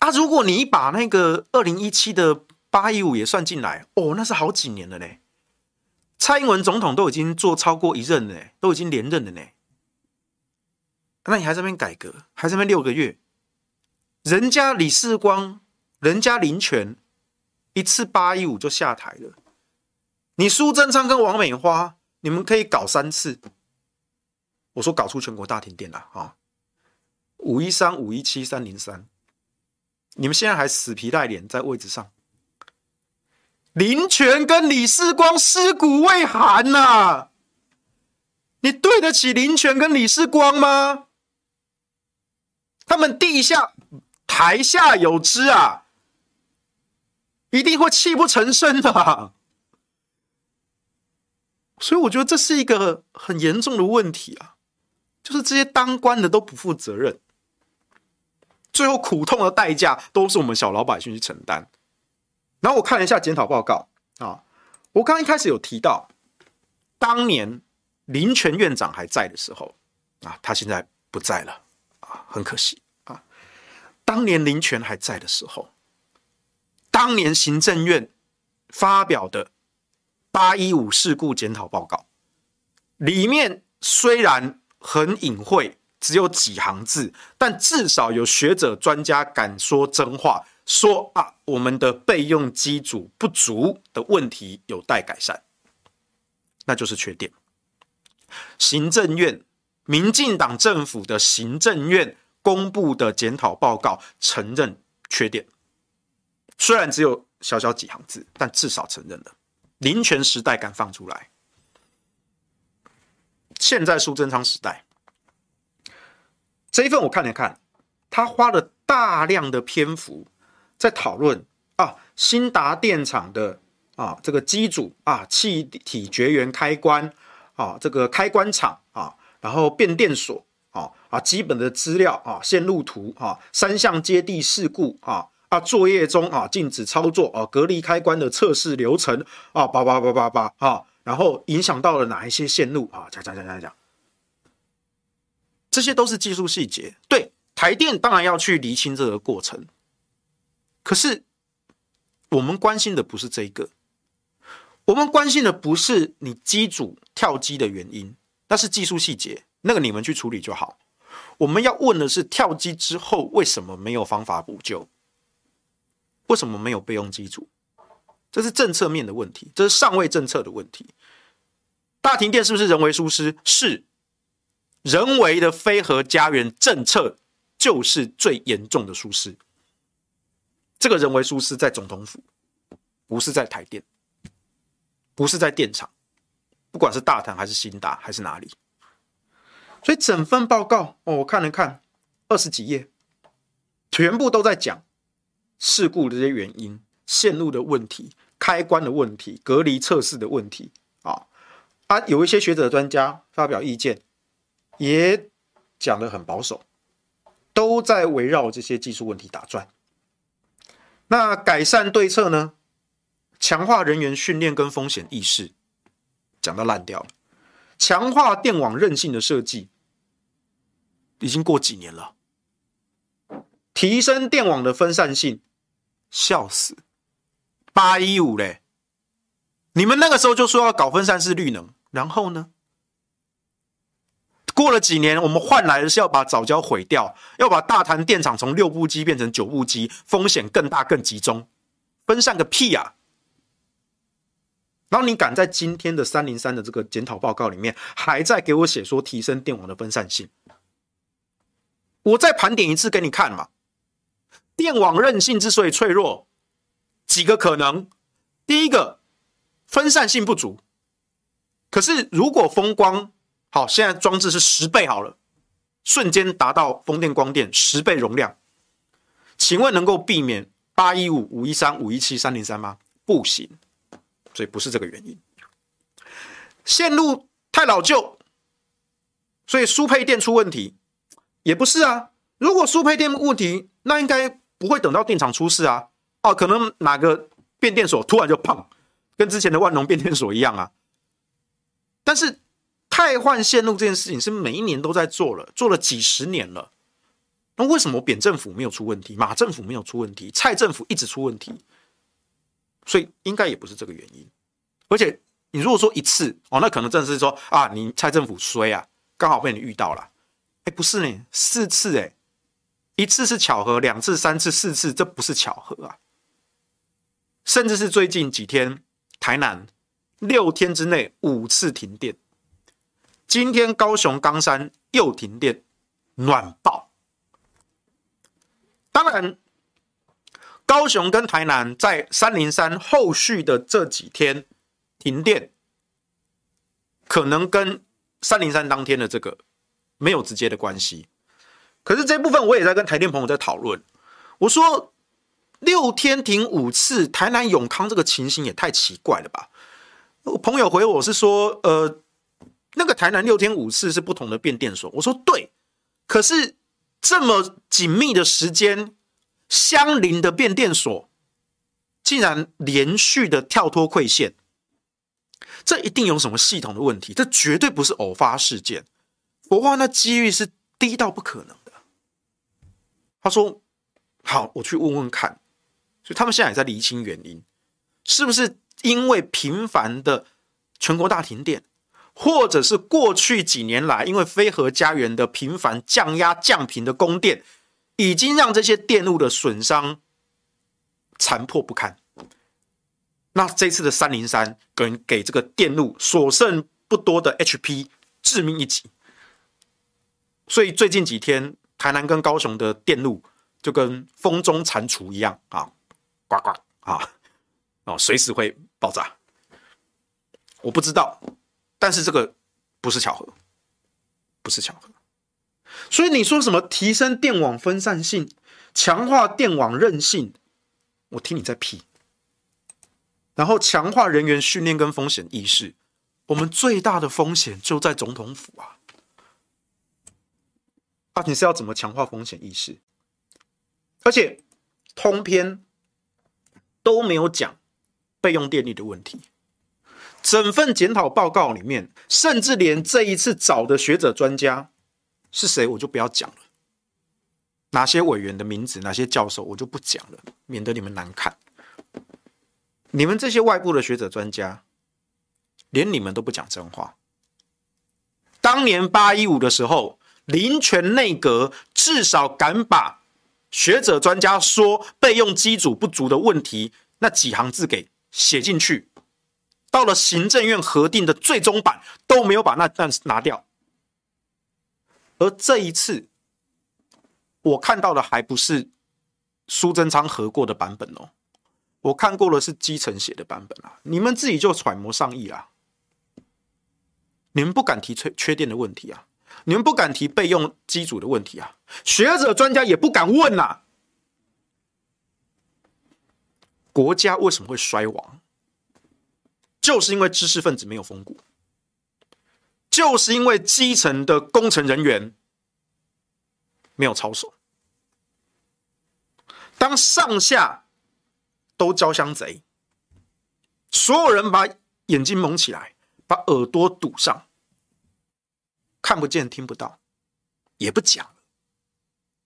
啊，如果你把那个二零一七的八一五也算进来，哦，那是好几年了呢。蔡英文总统都已经做超过一任了，都已经连任了呢。那你还在那边改革，还在那边六个月？人家李世光，人家林全，一次八一五就下台了。你苏贞昌跟王美花，你们可以搞三次。我说搞出全国大停电了啊！五一三、五一七、三零三，你们现在还死皮赖脸在位置上。林全跟李世光尸骨未寒呐、啊，你对得起林全跟李世光吗？他们地下。台下有知啊，一定会泣不成声的。所以我觉得这是一个很严重的问题啊，就是这些当官的都不负责任，最后苦痛的代价都是我们小老百姓去承担。然后我看了一下检讨报告啊，我刚一开始有提到，当年林权院长还在的时候啊，他现在不在了啊，很可惜。当年林全还在的时候，当年行政院发表的八一五事故检讨报告里面，虽然很隐晦，只有几行字，但至少有学者专家敢说真话，说啊，我们的备用机组不足的问题有待改善，那就是缺点。行政院，民进党政府的行政院。公布的检讨报告承认缺点，虽然只有小小几行字，但至少承认了。林权时代敢放出来，现在苏贞昌时代这一份我看了看，他花了大量的篇幅在讨论啊，兴达电厂的啊这个机组啊，气体绝缘开关啊，这个开关厂啊，然后变电所啊，基本的资料啊，线路图啊，三项接地事故啊啊，作业中啊禁止操作啊，隔离开关的测试流程啊，叭叭叭叭叭啊，然后影响到了哪一些线路啊？讲讲讲讲讲。这些都是技术细节，对台电当然要去厘清这个过程。可是我们关心的不是这个，我们关心的不是你机组跳机的原因，那是技术细节，那个你们去处理就好。我们要问的是跳机之后为什么没有方法补救？为什么没有备用机组？这是政策面的问题，这是上位政策的问题。大停电是不是人为疏失？是。人为的非核家园政策就是最严重的疏失。这个人为疏失在总统府，不是在台电，不是在电厂，不管是大潭还是新达还是哪里。所以整份报告哦，我看了看，二十几页，全部都在讲事故的这些原因、线路的问题、开关的问题、隔离测试的问题啊啊！有一些学者专家发表意见。也讲得很保守，都在围绕这些技术问题打转。那改善对策呢？强化人员训练跟风险意识，讲到烂掉了。强化电网韧性的设计，已经过几年了。提升电网的分散性，笑死！八一五嘞，你们那个时候就说要搞分散式绿能，然后呢？过了几年，我们换来的是要把早教毁掉，要把大潭电厂从六部机变成九部机，风险更大、更集中，分散个屁呀、啊！然后你敢在今天的三零三的这个检讨报告里面，还在给我写说提升电网的分散性？我再盘点一次给你看嘛。电网韧性之所以脆弱，几个可能：第一个，分散性不足。可是如果风光好，现在装置是十倍好了，瞬间达到风电光电十倍容量，请问能够避免八一五、五一三、五一七、三零三吗？不行，所以不是这个原因。线路太老旧，所以输配电出问题，也不是啊。如果输配电问题，那应该不会等到电厂出事啊。哦，可能哪个变电所突然就砰，跟之前的万隆变电所一样啊。但是。汰换线路这件事情是每一年都在做了，做了几十年了。那为什么扁政府没有出问题，马政府没有出问题，蔡政府一直出问题？所以应该也不是这个原因。而且你如果说一次哦，那可能真的是说啊，你蔡政府衰啊，刚好被你遇到了。哎，不是呢，四次哎，一次是巧合，两次、三次、四次，这不是巧合啊。甚至是最近几天，台南六天之内五次停电。今天高雄冈山又停电，暖爆。当然，高雄跟台南在三零三后续的这几天停电，可能跟三零三当天的这个没有直接的关系。可是这部分我也在跟台电朋友在讨论。我说六天停五次，台南永康这个情形也太奇怪了吧？我朋友回我是说，呃。那个台南六天五次是不同的变电所，我说对，可是这么紧密的时间，相邻的变电所竟然连续的跳脱馈线，这一定有什么系统的问题，这绝对不是偶发事件，否则那几率是低到不可能的。他说：“好，我去问问看。”所以他们现在也在厘清原因，是不是因为频繁的全国大停电？或者是过去几年来，因为飞河家园的频繁降压降频的供电，已经让这些电路的损伤残破不堪。那这次的三零三跟给这个电路所剩不多的 HP 致命一击。所以最近几天，台南跟高雄的电路就跟风中蟾蜍一样啊，呱呱啊，哦，随时会爆炸。我不知道。但是这个不是巧合，不是巧合。所以你说什么提升电网分散性？强化电网韧性，我听你在屁。然后强化人员训练跟风险意识，我们最大的风险就在总统府啊！啊，你是要怎么强化风险意识？而且通篇都没有讲备用电力的问题。整份检讨报告里面，甚至连这一次找的学者专家是谁，我就不要讲了。哪些委员的名字，哪些教授，我就不讲了，免得你们难看。你们这些外部的学者专家，连你们都不讲真话。当年八一五的时候，林权内阁至少敢把学者专家说备用机组不足的问题那几行字给写进去。到了行政院核定的最终版，都没有把那段拿掉。而这一次，我看到的还不是苏贞昌核过的版本哦。我看过的是基层写的版本啊，你们自己就揣摩上意啊。你们不敢提缺缺电的问题啊，你们不敢提备用机组的问题啊，学者专家也不敢问呐、啊。国家为什么会衰亡？就是因为知识分子没有风骨，就是因为基层的工程人员没有操守。当上下。都交相贼，所有人把眼睛蒙起来，把耳朵堵上，看不见听不到，也不讲，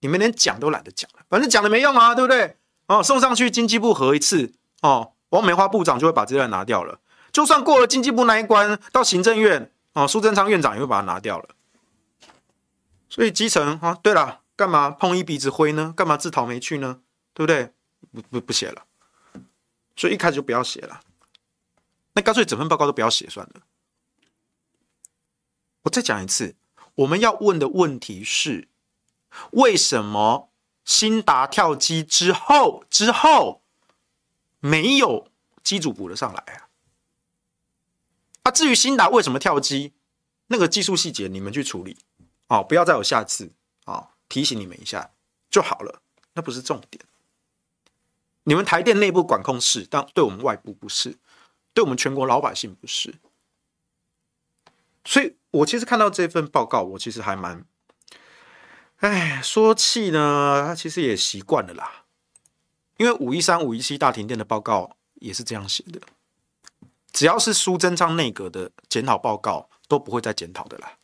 你们连讲都懒得讲了，反正讲了没用啊，对不对？哦，送上去经济部核一次，哦，王美花部长就会把这段拿掉了。就算过了经济部那一关，到行政院，哦，苏贞昌院长也会把它拿掉了。所以基层啊，对了，干嘛碰一鼻子灰呢？干嘛自讨没趣呢？对不对？不不不写了。所以一开始就不要写了，那干脆整份报告都不要写算了。我再讲一次，我们要问的问题是：为什么兴达跳机之后之后没有机组补了上来啊？啊，至于新达为什么跳机，那个技术细节你们去处理哦，不要再有下次啊，提醒你们一下就好了，那不是重点。你们台电内部管控是，但对我们外部不是，对我们全国老百姓不是。所以我其实看到这份报告，我其实还蛮，哎，说气呢，他其实也习惯了啦。因为五一三、五一七大停电的报告也是这样写的，只要是苏贞昌内阁的检讨报告，都不会再检讨的啦，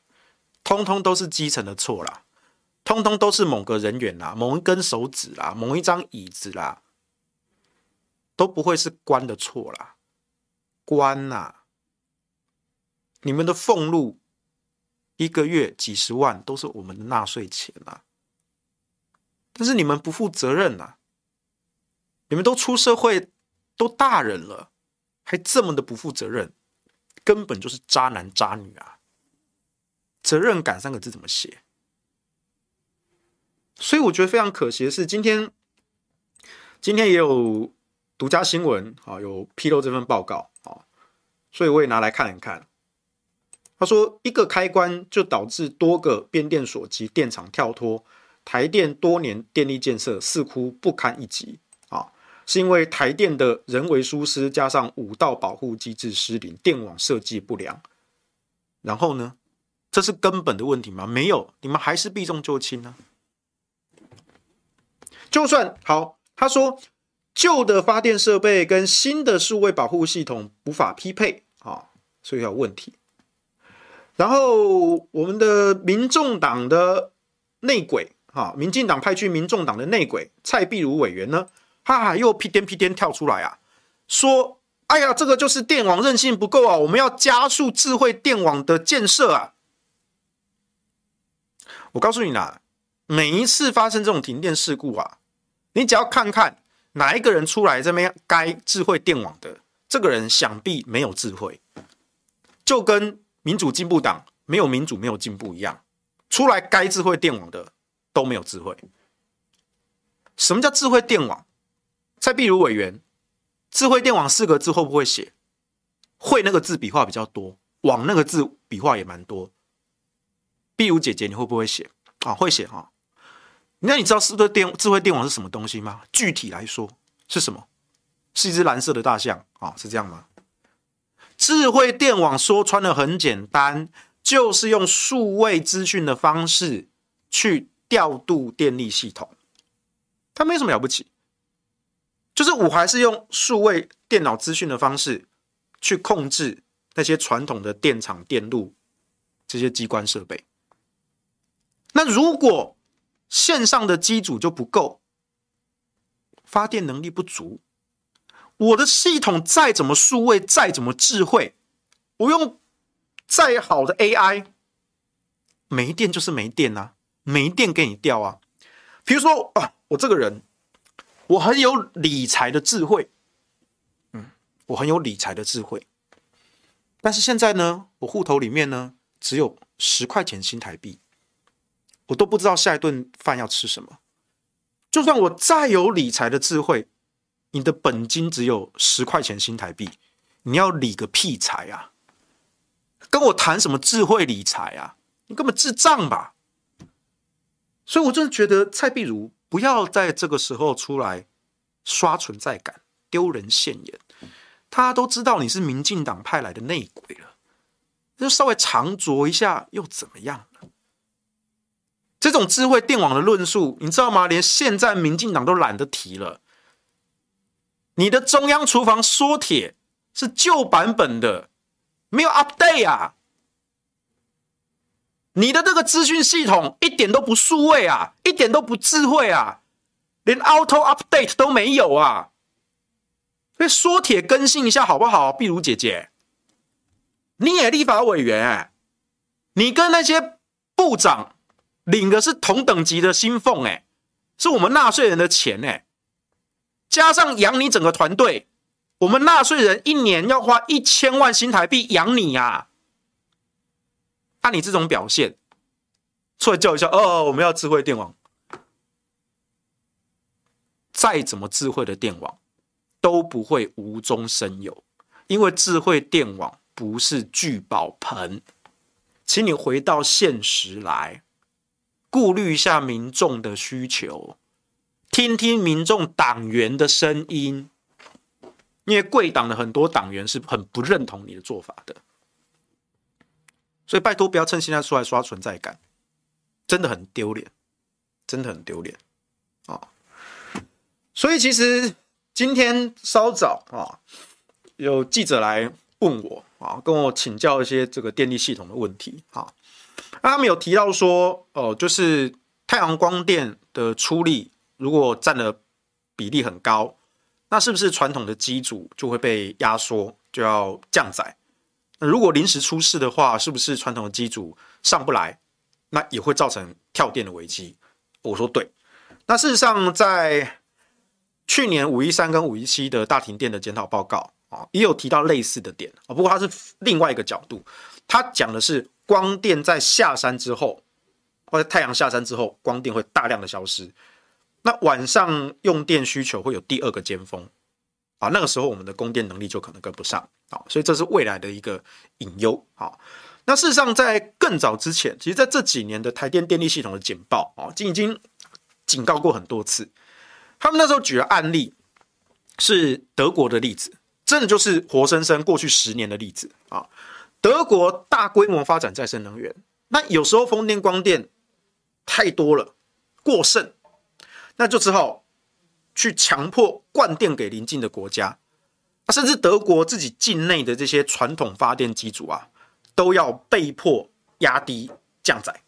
通通都是基层的错啦，通通都是某个人员啦、某一根手指啦、某一张椅子啦。都不会是官的错啦，官呐、你们的俸禄一个月几十万都是我们的纳税钱啊，但是你们不负责任呐、你们都出社会都大人了，还这么的不负责任，根本就是渣男渣女啊！责任感三个字怎么写？所以我觉得非常可惜的是，今天今天也有。独家新闻啊，有披露这份报告啊，所以我也拿来看一看。他说，一个开关就导致多个变电所及电厂跳脱，台电多年电力建设似乎不堪一击，是因为台电的人为疏失加上五道保护机制失灵，电网设计不良。然后呢，这是根本的问题吗？没有，你们还是避重就轻呢。就算好，他说。旧的发电设备跟新的数位保护系统无法匹配啊，所以有问题。然后我们的民众党的内鬼哈，民进党派去民众党的内鬼蔡壁如委员呢，哈，又屁颠屁颠跳出来啊，说：“哎呀，这个就是电网韧性不够啊，我们要加速智慧电网的建设啊。”我告诉你啦，每一次发生这种停电事故啊，你只要看看。哪一个人出来这边该智慧电网的？这个人想必没有智慧，就跟民主进步党没有民主、没有进步一样，出来该智慧电网的都没有智慧。什么叫智慧电网？蔡壁如委员，智慧电网四个字会不会写？会那个字笔画比较多，网那个字笔画也蛮多。壁如姐姐，你会不会写？啊，会写哈。那你知道是不是电智慧电网是什么东西吗？具体来说是什么？是一只蓝色的大象啊？是这样吗？智慧电网说穿了很简单，就是用数位资讯的方式去调度电力系统，它没什么了不起，就是我还是用数位电脑资讯的方式去控制那些传统的电厂电路这些机关设备。那如果线上的机组就不够，发电能力不足。我的系统再怎么数位，再怎么智慧，我用再好的 AI，没电就是没电啊，没电给你调啊。比如说啊，我这个人，我很有理财的智慧，嗯，我很有理财的智慧，但是现在呢，我户头里面呢只有十块钱新台币，我都不知道下一顿饭要吃什么。就算我再有理财的智慧。你的本金只有十块钱新台币，你要理个屁财啊！跟我谈什么智慧理财啊？你根本智障吧！所以我真的觉得蔡壁如不要在这个时候出来刷存在感、丢人现眼。大家都知道你是民进党派来的内鬼了，就稍微长酌一下又怎么样呢？这种智慧电网的论述，你知道吗？连现在民进党都懒得提了。你的中央厨房缩帖是旧版本的，没有 update 啊！你的这个资讯系统一点都不数位啊，一点都不智慧啊，连 auto update 都没有啊！所以缩帖更新一下好不好？壁如姐姐，你也立法委员欸，你跟那些部长领的是同等级的薪俸哎，是我们纳税人的钱欸。加上养你整个团队，我们纳税人一年要花一千万新台币养你啊！按你这种表现，出来叫一下哦，我们要智慧电网。再怎么智慧的电网都不会无中生有，因为智慧电网不是聚宝盆。请你回到现实来，顾虑一下民众的需求。听听民众党员的声音，因为贵党的很多党员是很不认同你的做法的，所以拜托不要趁现在出来刷存在感，真的很丢脸，真的很丢脸啊！所以其实今天稍早啊，有记者来问我啊，跟我请教一些这个电力系统的问题啊，那他们有提到说哦，就是太阳光电的出力。如果占的比例很高，那是不是传统的机组就会被压缩，就要降载？如果临时出事的话，是不是传统的机组上不来，那也会造成跳电的危机？我说对。那事实上，在去年五一三跟五一七的大停电的检讨报告啊，也有提到类似的点啊，不过它是另外一个角度，它讲的是光电在下山之后，或者太阳下山之后，光电会大量的消失。那晚上用电需求会有第二个尖峰啊，那个时候我们的供电能力就可能跟不上啊，所以这是未来的一个隐忧啊。那事实上，在更早之前，其实在这几年的台电电力系统的简报啊，已经警告过很多次。他们那时候举的案例是德国的例子，真的就是活生生过去十年的例子啊。德国大规模发展再生能源，那有时候风电、光电太多了，过剩。那就只好去强迫灌电给邻近的国家，甚至德国自己境内的这些传统发电机组啊，都要被迫压低降载，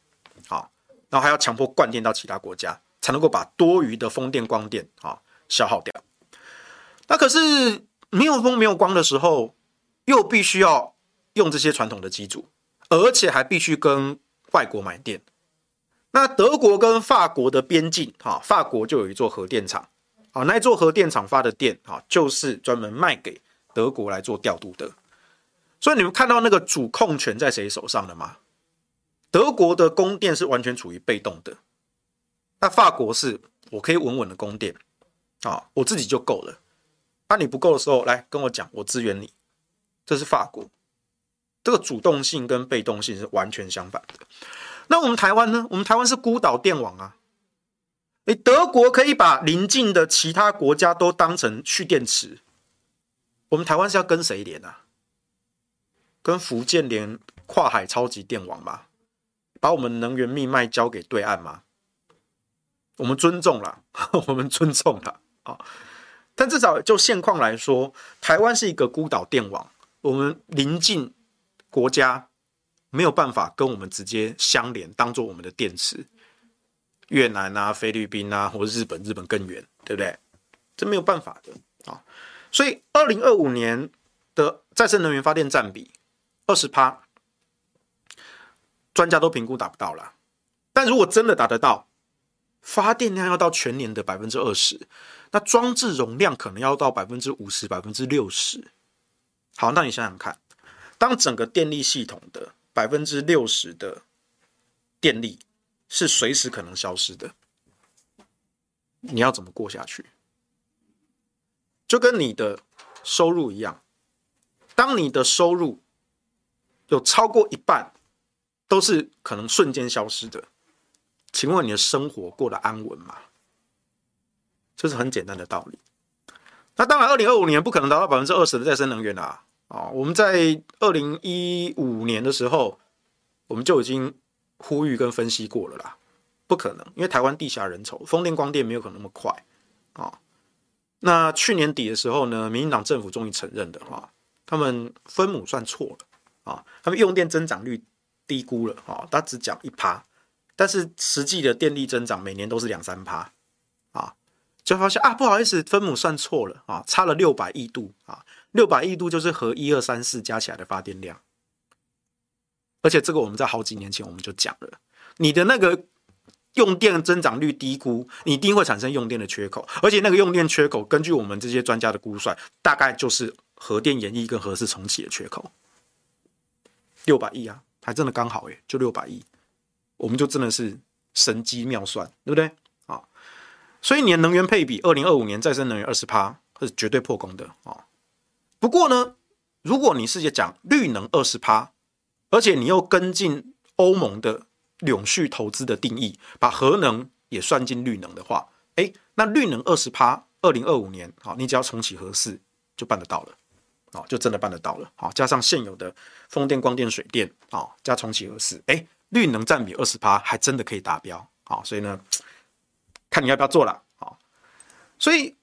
好，然后还要强迫灌电到其他国家，才能够把多余的风电、光电啊消耗掉。那可是没有风、没有光的时候，又必须要用这些传统的机组，而且还必须跟外国买电。那德国跟法国的边境，哈，法国就有一座核电厂，啊，那一座核电厂发的电，啊，就是专门卖给德国来做调度的。所以你们看到那个主控权在谁手上了吗？德国的供电是完全处于被动的，那法国是我可以稳稳的供电，啊，我自己就够了。那你不够的时候，来跟我讲，我支援你。这是法国，这个主动性跟被动性是完全相反的。那我们台湾呢？我们台湾是孤岛电网啊，诶，德国可以把邻近的其他国家都当成蓄电池，我们台湾是要跟谁连啊？跟福建连跨海超级电网吗？把我们能源命脉交给对岸吗？我们尊重了，我们尊重了啊！但至少就现况来说，台湾是一个孤岛电网，我们邻近国家没有办法跟我们直接相连，当做我们的电池。越南啊、菲律宾啊，或者日本，日本更远，对不对？这没有办法的啊！所以，二零二五年的再生能源发电占比二十趴，专家都评估达不到了。但如果真的达得到，发电量要到全年的百分之二十，那装置容量可能要到百分之五十、百分之六十。好，那你想想看，当整个电力系统的百分之六十的电力是随时可能消失的，你要怎么过下去？就跟你的收入一样，当你的收入有超过一半都是可能瞬间消失的。请问你的生活过得安稳吗？这是很简单的道理。那当然，二零二五年不可能达到百分之二十的再生能源啊！啊，我们在二零一五年的时候，我们就已经呼吁跟分析过了啦，不可能，因为台湾地狭人稠，风电光电没有可能那么快。啊。那去年底的时候呢，民进党政府终于承认的哈，他们分母算错了。啊，他们用电增长率低估了。啊，他只讲一趴。但是实际的电力增长每年都是两三趴，啊，就发现啊，不好意思，分母算错了。啊，差了六百亿度。啊，六百亿度就是和一二三四加起来的发电量，而且这个我们在好几年前我们就讲了，你的那个用电增长率低估，你一定会产生用电的缺口，而且那个用电缺口，根据我们这些专家的估算，大概就是核电延役跟核四重启的缺口，六百亿啊，还真的刚好诶，就六百亿。我们就真的是神机妙算，对不对？啊，所以你的能源配比，二零二五年再生能源二十趴是绝对破功的啊。不过呢，如果你是讲绿能二十趴，而且你又跟进欧盟的永续投资的定义，把核能也算进绿能的话，哎，那绿能二十趴，二零二五年，好，你只要重启核四就办得到了，啊，就真的办得到了，好，加上现有的风电、光电、水电，啊，加重启核四，哎。绿能占比二十趴，还真的可以达标，好，所以呢，看你要不要做了，好，所以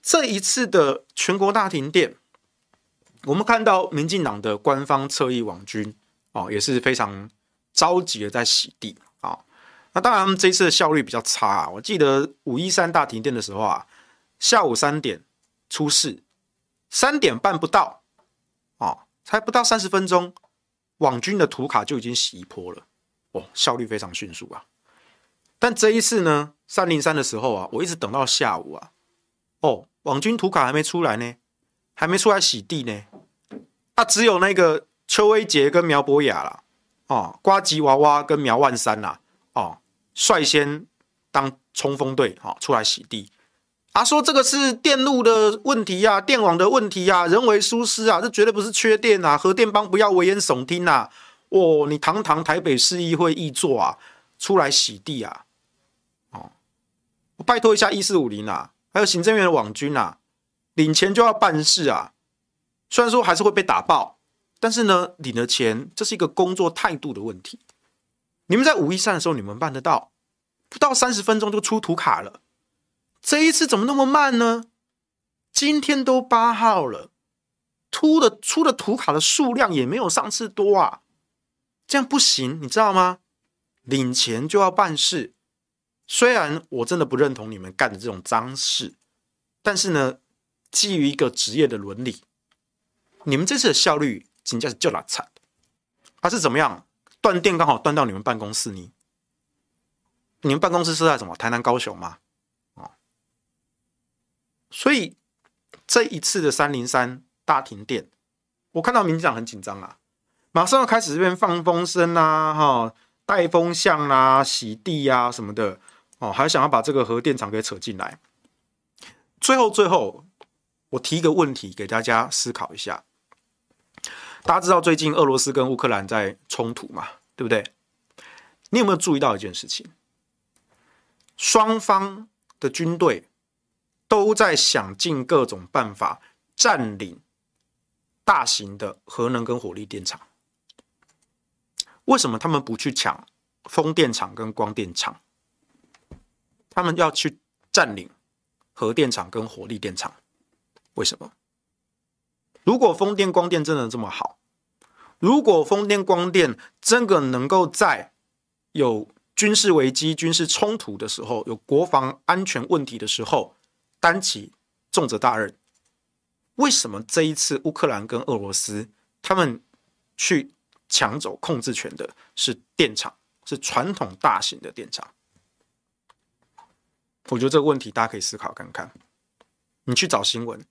这一次的全国大停电，我们看到民进党的官方侧翼网军，哦，也是非常着急的在洗地，啊，那当然这一次的效率比较差啊，我记得五一三大停电的时候啊，下午三点出事，三点半不到，哦，才不到三十分钟，网军的图卡就已经洗一波了。哦，效率非常迅速啊！但这一次呢，三零三的时候啊，我一直等到下午啊，哦，网军图卡还没出来呢，还没出来洗地呢，啊，只有那个邱威杰跟苗博雅啦，哦，瓜吉娃娃跟苗万三啦，哦，率先当冲锋队，哦，出来洗地，啊，说这个是电路的问题呀，啊，电网的问题呀，啊，人为疏失啊，这绝对不是缺电啊，核电帮不要危言耸听呐。哦，你堂堂台北市议会议座啊，出来洗地啊？哦，我拜托一下一四五零啊，还有行政院的网军啊，领钱就要办事啊。虽然说还是会被打爆，但是呢，领了钱，这是一个工作态度的问题。你们在五一三的时候，你们办得到？不到三十分钟就出图卡了，这一次怎么那么慢呢？今天都八号了，出的出的图卡的数量也没有上次多啊。这样不行，你知道吗？领钱就要办事。虽然我真的不认同你们干的这种脏事，但是呢，基于一个职业的伦理，你们这次的效率真的是就拉惨。他是怎么样？断电刚好断到你们办公室呢？你们办公室是在什么？台南、高雄吗？哦，所以这一次的三零三大停电，我看到民进党很紧张啊。马上要开始这边放风声啊，哈，带风向啊，洗地啊什么的，哦，还想要把这个核电厂给扯进来。最后，最后，我提一个问题给大家思考一下。大家知道最近俄罗斯跟乌克兰在冲突嘛，对不对？你有没有注意到一件事情？双方的军队都在想尽各种办法占领大型的核能跟火力电厂。为什么他们不去抢风电场跟光电厂？他们要去占领核电厂跟火力电厂？为什么？如果风电、光电真的这么好，如果风电、光电真的能够在有军事危机、军事冲突的时候，有国防安全问题的时候，担起重责大任，为什么这一次乌克兰跟俄罗斯他们去抢走控制权的是电厂，是传统大型的电厂？我觉得这个问题大家可以思考看看。你去找新闻。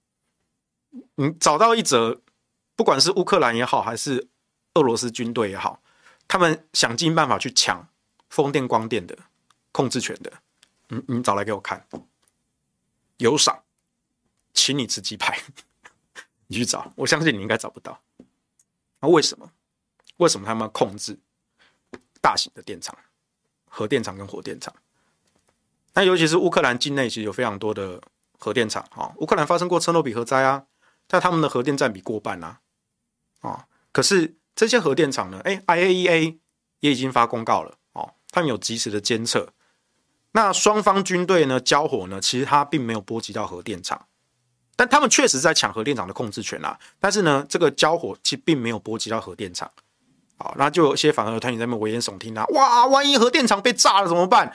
你找到一则，不管是乌克兰也好，还是俄罗斯军队也好，他们想尽办法去抢风电、光电的控制权的，你你找来给我看，有赏，请你吃鸡排，你去找，我相信你应该找不到。那为什么？为什么他们要控制大型的电厂、核电厂跟火电厂？那尤其是乌克兰境内，其实有非常多的核电厂啊。乌克兰发生过车诺比核灾啊。但他们的核电占比过半啊，啊，可是这些核电厂呢？哎，IAEA 也已经发公告了哦，他们有及时的监测。那双方军队呢交火呢，其实它并没有波及到核电厂，但他们确实在抢核电厂的控制权啊。但是呢，这个交火其实并没有波及到核电厂。好，那就有些反核团体在那边危言耸听啊，哇，万一核电厂被炸了怎么办？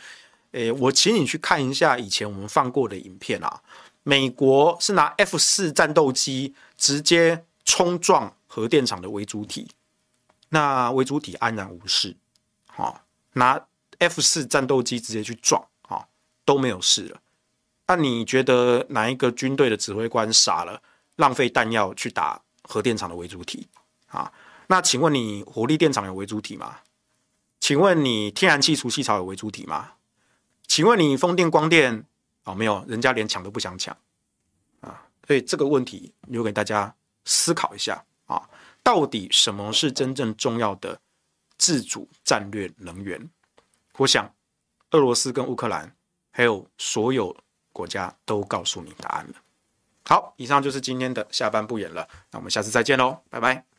哎，我请你去看一下以前我们放过的影片啊。美国是拿 F 四战斗机直接冲撞核电厂的为主体，那微主体安然无事，好，拿 F 四战斗机直接去撞，好，都没有事了。那你觉得哪一个军队的指挥官傻了，浪费弹药去打核电厂的微主体？啊，那请问你火力电厂有微主体吗？请问你天然气除气槽有微主体吗？请问你风电、光电？哦，没有，人家连抢都不想抢啊！所以这个问题留给大家思考一下啊，到底什么是真正重要的自主战略能源？我想，俄罗斯跟乌克兰还有所有国家都告诉你答案了。好，以上就是今天的下半部演了，那我们下次再见喽，拜拜。